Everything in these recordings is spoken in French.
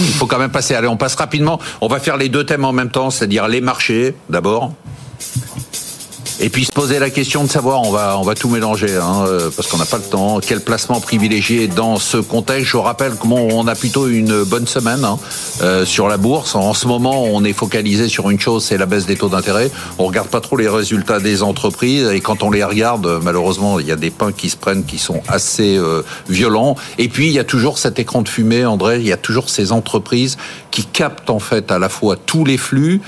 Il faut quand même passer. Allez, on passe rapidement. On va faire les deux thèmes en même temps, c'est-à-dire les marchés d'abord. Et puis se poser la question de savoir, on va, on va tout mélanger, hein, euh, parce qu'on n'a pas le temps. Quel placement privilégié dans ce contexte? Je rappelle comment on a plutôt une bonne semaine hein, euh, sur la bourse. En ce moment, on est focalisé sur une chose, c'est la baisse des taux d'intérêt. On regarde pas trop les résultats des entreprises, et quand on les regarde, malheureusement, il y a des pains qui se prennent qui sont assez euh, violents. Et puis il y a toujours cet écran de fumée, André. Il y a toujours ces entreprises qui captent en fait à la fois tous les flux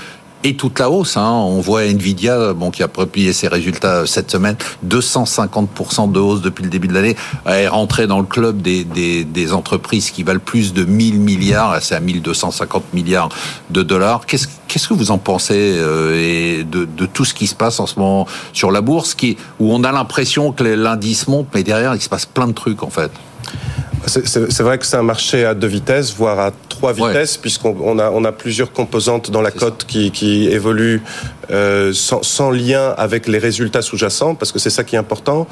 et toute la hausse. Hein. On voit Nvidia, bon, qui a publié ses résultats cette semaine, 250% de hausse depuis le début de l'année, est rentré dans le club des, des, des, entreprises qui valent plus de 1000 milliards, c'est à 1250 milliards de dollars. Qu'est-ce qu'est-ce que vous en pensez euh, et de, de, tout ce qui se passe en ce moment sur la bourse, qui, où on a l'impression que l'indice monte, mais derrière il se passe plein de trucs en fait? C'est vrai que c'est un marché à deux vitesses, voire à trois vitesses, puisqu'on a, on a plusieurs composantes dans la cote qui, qui évoluent euh, sans, sans, lien avec les résultats sous-jacents, parce que c'est ça qui est important.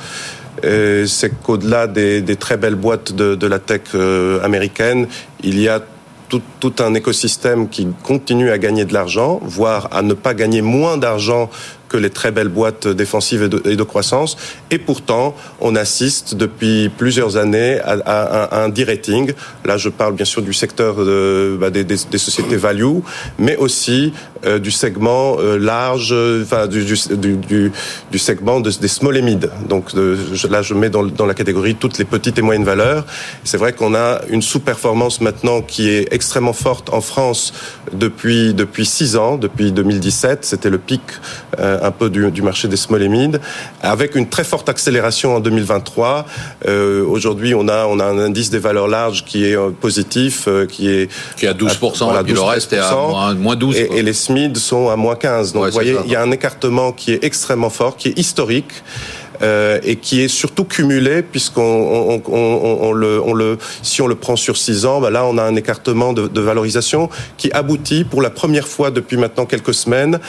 Euh, c'est qu'au-delà des, des, très belles boîtes de, de la tech euh, américaine, il y a tout, tout, un écosystème qui continue à gagner de l'argent, voire à ne pas gagner moins d'argent que les très belles boîtes défensives et de, croissance. Et pourtant, on assiste depuis plusieurs années à, un de-rating. Là, je parle bien sûr du secteur bah, des, sociétés value, mais aussi euh, du segment euh, large, enfin du, du, segment de, des small et mid. Donc je, là, je mets dans, la catégorie toutes les petites et moyennes valeurs. C'est vrai qu'on a une sous-performance maintenant qui est extrêmement forte en France depuis depuis six ans, depuis 2017. C'était le pic. Euh, un peu du, du, marché des small et mid, avec une très forte accélération en 2023. Euh, Aujourd'hui, on a, on a un indice des valeurs larges qui est euh, positif, euh, qui est qui est à 12 voilà, et puis le reste est à moins, moins 12. Et, et, les SMID sont à moins 15. Donc, ouais, vous voyez, il y a un écartement qui est extrêmement fort, qui est historique. Euh, et qui est surtout cumulé puisqu'on on, on, on, le, on le, si on le prend sur six ans, bah là on a un écartement de, de valorisation qui aboutit pour la première fois depuis maintenant quelques semaines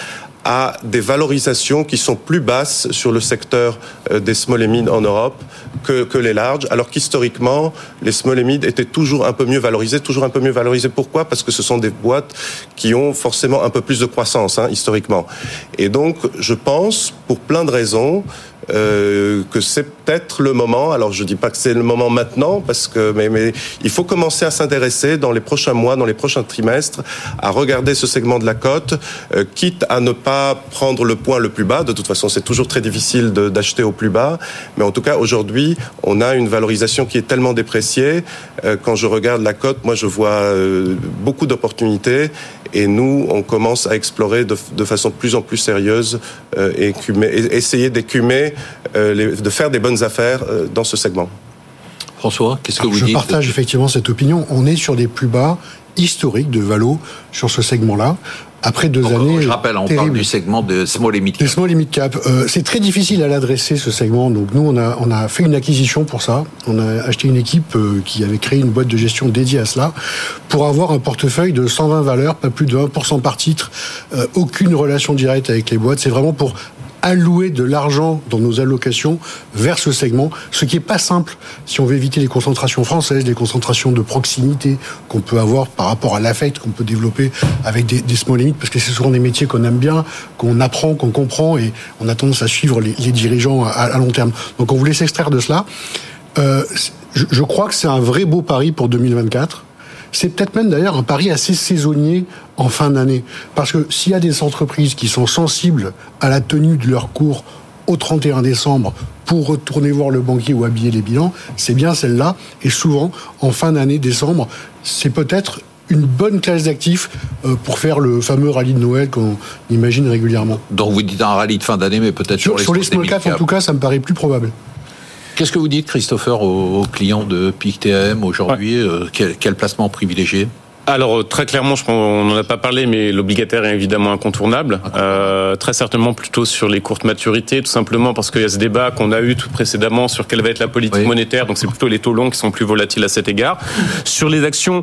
à des valorisations qui sont plus basses sur le secteur euh, des small et mid en Europe que, que les larges, alors qu'historiquement, les mid étaient toujours un peu mieux valorisés, toujours un peu mieux valorisés. Pourquoi? Parce que ce sont des boîtes qui ont forcément un peu plus de croissance, hein, historiquement. Et donc, je pense, pour plein de raisons, euh, que c'est peut-être le moment. Alors je dis pas que c'est le moment maintenant parce que mais, mais il faut commencer à s'intéresser dans les prochains mois, dans les prochains trimestres, à regarder ce segment de la cote, euh, quitte à ne pas prendre le point le plus bas. De toute façon, c'est toujours très difficile d'acheter au plus bas, mais en tout cas aujourd'hui, on a une valorisation qui est tellement dépréciée. Euh, quand je regarde la cote, moi je vois euh, beaucoup d'opportunités et nous on commence à explorer de, de façon de plus en plus sérieuse euh, et, écumer, et essayer d'écumer euh, les, de faire des bonnes affaires euh, dans ce segment. François, qu'est-ce que vous je dites? Je partage effectivement cette opinion. On est sur des plus bas historiques de Valo sur ce segment-là. Après deux Donc, années. Je rappelle, on parle du segment de small et mid cap. Small et mid cap. Euh, c'est très difficile à l'adresser ce segment. Donc nous, on a on a fait une acquisition pour ça. On a acheté une équipe euh, qui avait créé une boîte de gestion dédiée à cela pour avoir un portefeuille de 120 valeurs, pas plus de 1% par titre, euh, aucune relation directe avec les boîtes. C'est vraiment pour allouer de l'argent dans nos allocations vers ce segment, ce qui n'est pas simple si on veut éviter les concentrations françaises, les concentrations de proximité qu'on peut avoir par rapport à l'affect qu'on peut développer avec des, des small limits, parce que c'est souvent des métiers qu'on aime bien, qu'on apprend, qu'on comprend, et on a tendance à suivre les, dirigeants à, à, long terme. Donc on voulait s'extraire de cela. Euh, je, je crois que c'est un vrai beau pari pour 2024. C'est peut-être même d'ailleurs un pari assez saisonnier en fin d'année. Parce que s'il y a des entreprises qui sont sensibles à la tenue de leur cours au 31 décembre pour retourner voir le banquier ou habiller les bilans, c'est bien celle-là. Et souvent, en fin d'année, décembre, c'est peut-être une bonne classe d'actifs euh, pour faire le fameux rallye de Noël qu'on imagine régulièrement. Donc vous dites un rallye de fin d'année, mais peut-être sur, sur, les, sur les small cap, en tout cas, ça me paraît plus probable. Qu'est-ce que vous dites, Christopher, aux, clients de PIC-TM aujourd'hui ouais. euh, quel, quel, placement privilégié? Alors très clairement, je pense, on n'en a pas parlé, mais l'obligataire est évidemment incontournable. Euh, très certainement plutôt sur les courtes maturités, tout simplement parce qu'il y a ce débat qu'on a eu tout précédemment sur quelle va être la politique oui. monétaire. Donc c'est plutôt les taux longs qui sont plus volatiles à cet égard. Sur les actions,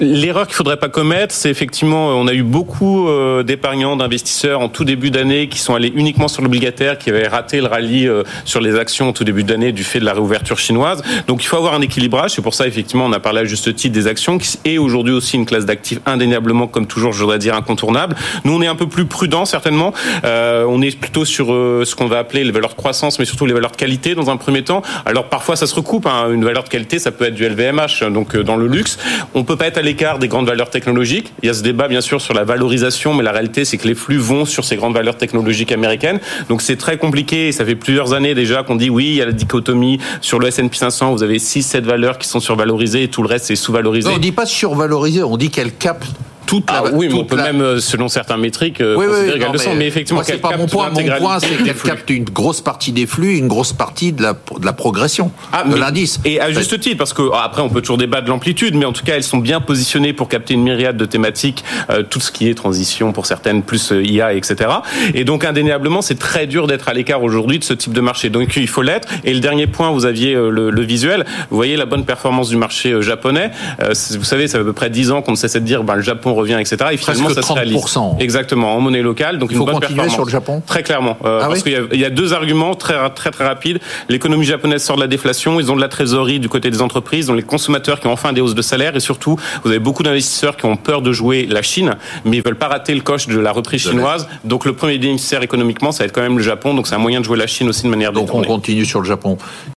l'erreur qu'il faudrait pas commettre, c'est effectivement, on a eu beaucoup euh, d'épargnants, d'investisseurs en tout début d'année qui sont allés uniquement sur l'obligataire, qui avaient raté le rallye euh, sur les actions en tout début d'année du fait de la réouverture chinoise. Donc il faut avoir un équilibrage. C'est pour ça effectivement, on a parlé à juste titre des actions qui est aujourd'hui aussi une classe d'actifs indéniablement, comme toujours, je voudrais dire incontournable. Nous, on est un peu plus prudent certainement. Euh, on est plutôt sur euh, ce qu'on va appeler les valeurs de croissance, mais surtout les valeurs de qualité dans un premier temps. Alors parfois, ça se recoupe. Hein. Une valeur de qualité, ça peut être du LVMH, donc euh, dans le luxe. On peut pas être à l'écart des grandes valeurs technologiques. Il y a ce débat bien sûr sur la valorisation, mais la réalité, c'est que les flux vont sur ces grandes valeurs technologiques américaines. Donc c'est très compliqué. Ça fait plusieurs années déjà qu'on dit oui, il y a la dichotomie sur le S&P 500. Vous avez 6, 7 valeurs qui sont survalorisées et tout le reste c'est sous-valorisé. On dit pas survalorisé, on dit qu'elle capte toute la, ah, oui, on peut même, euh, selon certains métriques, euh, considérer qu'elle le sent. Mais effectivement, c'est pas mon point. Mon point, c'est qu'elle capte une grosse partie des flux, une grosse partie de la, de la progression ah, de l'indice. Et à juste titre, parce que ah, après, on peut toujours débattre de l'amplitude, mais en tout cas, elles sont bien positionnées pour capter une myriade de thématiques, euh, tout ce qui est transition pour certaines, plus IA, etc. Et donc, indéniablement, c'est très dur d'être à l'écart aujourd'hui de ce type de marché. Donc, il faut l'être. Et le dernier point, vous aviez le, le, visuel. Vous voyez la bonne performance du marché japonais. vous savez, ça fait à peu près 10 ans qu'on ne cessait de dire, ben, le Japon revient, etc. Et Presque ça 30%. Exactement, en monnaie locale. Donc Il faut une bonne continuer sur le Japon Très clairement. Euh, ah parce qu'il y, y, a deux arguments très, très, très rapides. L'économie japonaise sort de la déflation, ils ont de la trésorerie du côté des entreprises, ils ont les consommateurs qui ont enfin des hausses de salaire et surtout, vous avez beaucoup d'investisseurs qui ont peur de jouer la Chine, mais ils veulent pas rater le coche de la reprise chinoise. Donc le premier bénéficiaire économiquement, ça va être quand même le Japon. Donc c'est un moyen de jouer la Chine aussi de manière Donc on continue sur le Japon.